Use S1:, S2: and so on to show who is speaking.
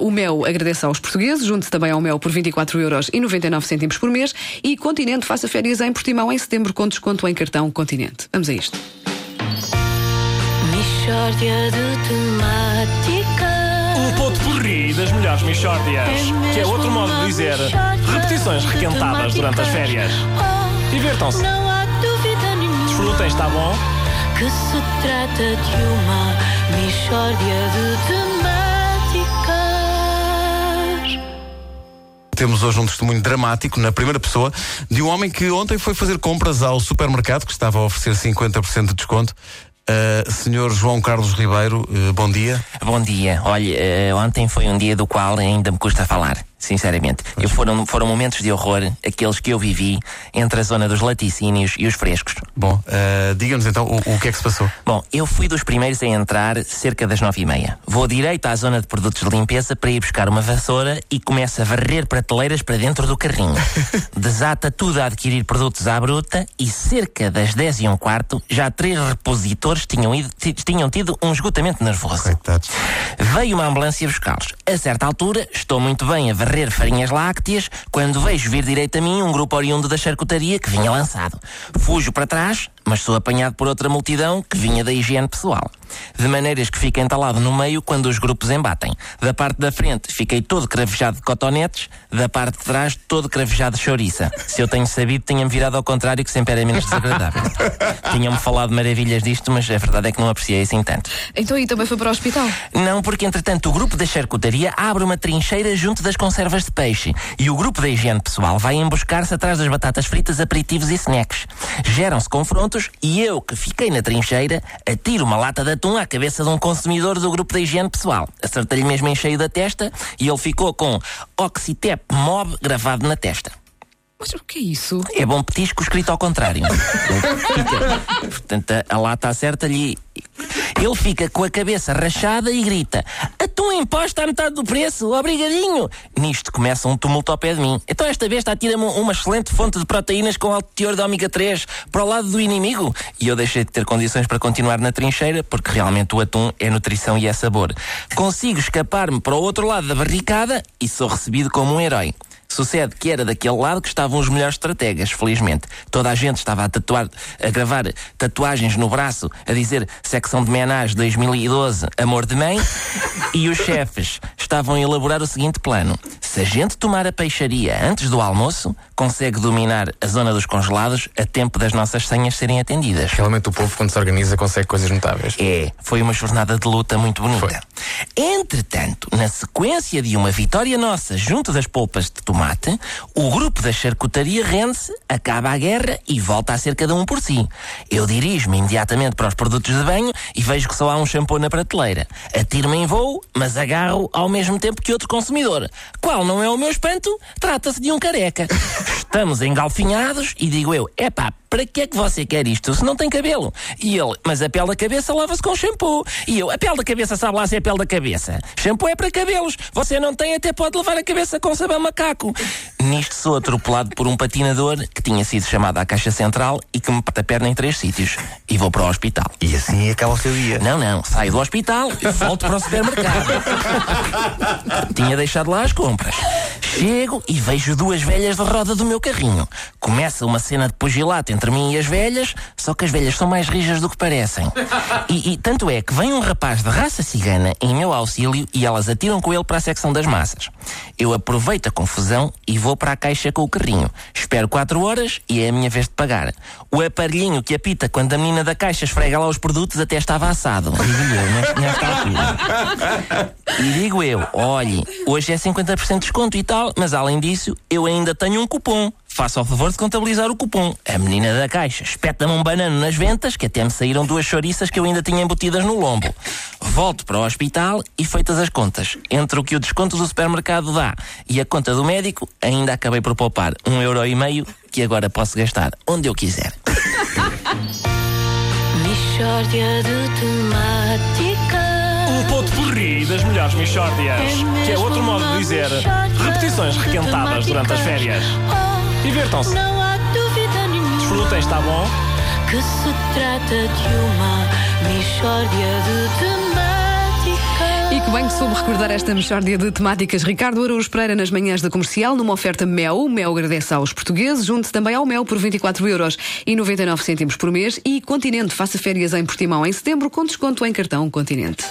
S1: O Mel agradece aos portugueses, junte-se também ao Mel por 24,99€ por mês e Continente faça férias em Portimão em setembro com desconto em cartão Continente. Vamos a isto.
S2: Mixórdia de temáticas.
S3: Um ponto porri das melhores Michórdias. Que é outro modo de dizer repetições requentadas durante as férias.
S2: Oh,
S3: Divirtam-se.
S2: não há dúvida nenhuma
S3: Desfrutem, está bom?
S2: que se trata de uma Mixórdia de temáticas.
S4: Temos hoje um testemunho dramático, na primeira pessoa, de um homem que ontem foi fazer compras ao supermercado, que estava a oferecer 50% de desconto. Uh, senhor João Carlos Ribeiro, uh, bom dia.
S5: Bom dia. Olha, eh, ontem foi um dia do qual ainda me custa falar, sinceramente. Eu foram, foram momentos de horror, aqueles que eu vivi entre a zona dos laticínios e os frescos.
S4: Bom, uh, diga-nos então o, o que é que se passou.
S5: Bom, eu fui dos primeiros a entrar cerca das nove e meia. Vou direito à zona de produtos de limpeza para ir buscar uma vassoura e começo a varrer prateleiras para dentro do carrinho. Desata tudo a adquirir produtos à bruta e cerca das dez e um quarto já três repositores tinham, ido, ti- tinham tido um esgotamento nervoso.
S4: Coitados.
S5: Veio uma ambulância buscá-los. A certa altura, estou muito bem a varrer farinhas lácteas quando vejo vir direito a mim um grupo oriundo da charcutaria que vinha lançado. Fujo para trás, mas sou apanhado por outra multidão que vinha da higiene pessoal. De maneiras que fico entalado no meio quando os grupos embatem. Da parte da frente fiquei todo cravejado de cotonetes, da parte de trás todo cravejado de chouriça. Se eu tenho sabido, tinha-me virado ao contrário, que sempre era menos desagradável. Tinham-me falado maravilhas disto, mas a verdade é que não apreciei assim tanto.
S1: Então aí também foi para o hospital.
S5: Não, porque entretanto o grupo da charcutaria abre uma trincheira junto das conservas de peixe e o grupo da higiene pessoal vai emboscar-se atrás das batatas fritas, aperitivos e snacks. Geram-se confrontos e eu, que fiquei na trincheira, atiro uma lata de atum à cabeça de um consumidor do grupo da higiene pessoal. Acertei-lhe mesmo em cheio da testa e ele ficou com Oxitep Mob gravado na testa.
S1: Mas o que é isso?
S5: É bom petisco escrito ao contrário. Portanto, a, a lata acerta-lhe ele fica com a cabeça rachada e grita: Atum imposto à metade do preço, obrigadinho! Nisto começa um tumulto ao pé de mim. Então esta besta atira-me uma excelente fonte de proteínas com alto teor de ômega 3 para o lado do inimigo. E eu deixei de ter condições para continuar na trincheira, porque realmente o atum é nutrição e é sabor. Consigo escapar-me para o outro lado da barricada e sou recebido como um herói. Sucede que era daquele lado que estavam os melhores estrategas, felizmente. Toda a gente estava a tatuar, a gravar tatuagens no braço, a dizer secção de menage 2012, amor de mãe, e os chefes estavam a elaborar o seguinte plano. Se a gente tomar a peixaria antes do almoço, consegue dominar a zona dos congelados a tempo das nossas senhas serem atendidas.
S6: Realmente o povo, quando se organiza, consegue coisas notáveis.
S5: É, foi uma jornada de luta muito bonita.
S6: Foi.
S5: Entretanto, na sequência de uma vitória nossa junto das polpas de tomate, o grupo da charcutaria rende-se, acaba a guerra e volta a ser cada um por si. Eu dirijo-me imediatamente para os produtos de banho e vejo que só há um shampoo na prateleira. Atiro-me em voo, mas agarro ao mesmo tempo que outro consumidor. Qual não é o meu espanto? Trata-se de um careca. Estamos engalfinhados e digo eu, epá, para que é que você quer isto se não tem cabelo? E ele, mas a pele da cabeça lava-se com shampoo. E eu, a pele da cabeça sabe lá se é a pele da cabeça. Shampoo é para cabelos. Você não tem, até pode lavar a cabeça com sabão macaco. Nisto sou atropelado por um patinador que tinha sido chamado à caixa central e que me parte a perna em três sítios. E vou para o hospital.
S4: E assim acaba o seu dia.
S5: Não, não, saio do hospital e volto para o supermercado. Tinha deixado lá as compras. Chego e vejo duas velhas de roda do meu carrinho. Começa uma cena de pugilato entre mim e as velhas, só que as velhas são mais rijas do que parecem. E, e tanto é que vem um rapaz de raça cigana em meu auxílio e elas atiram com ele para a secção das massas. Eu aproveito a confusão e vou para a caixa com o carrinho. Espero quatro horas e é a minha vez de pagar. O aparelhinho que apita quando a menina da caixa esfrega lá os produtos até estava assado. Digo-lhe eu, nesta altura. E digo eu, olhe, hoje é 50% de desconto e tal, mas além disso, eu ainda tenho um cupom. Faça o favor de contabilizar o cupom. A menina da caixa espeta-me um banano nas ventas, que até me saíram duas chouriças que eu ainda tinha embutidas no lombo. Volto para o hospital e feitas as contas. Entre o que o desconto do supermercado dá e a conta do médico, ainda acabei por poupar um euro e meio que agora posso gastar onde eu quiser.
S2: De temáticas.
S3: Um ponto porri das melhores Michórdias. Que é outro modo de dizer repetições requentadas durante as férias. Divirtam-se.
S2: não há dúvida nenhuma
S3: Desfrutem, está bom?
S2: que se trata de uma Mixórdia de temáticas.
S1: E que bem que soube recordar esta mexórdia de temáticas. Ricardo Araújo Pereira nas manhãs da comercial, numa oferta Mel. O Mel agradece aos portugueses. Junte-se também ao Mel por 24 euros e 99 cêntimos por mês. E Continente, faça férias em Portimão em setembro com desconto em cartão Continente.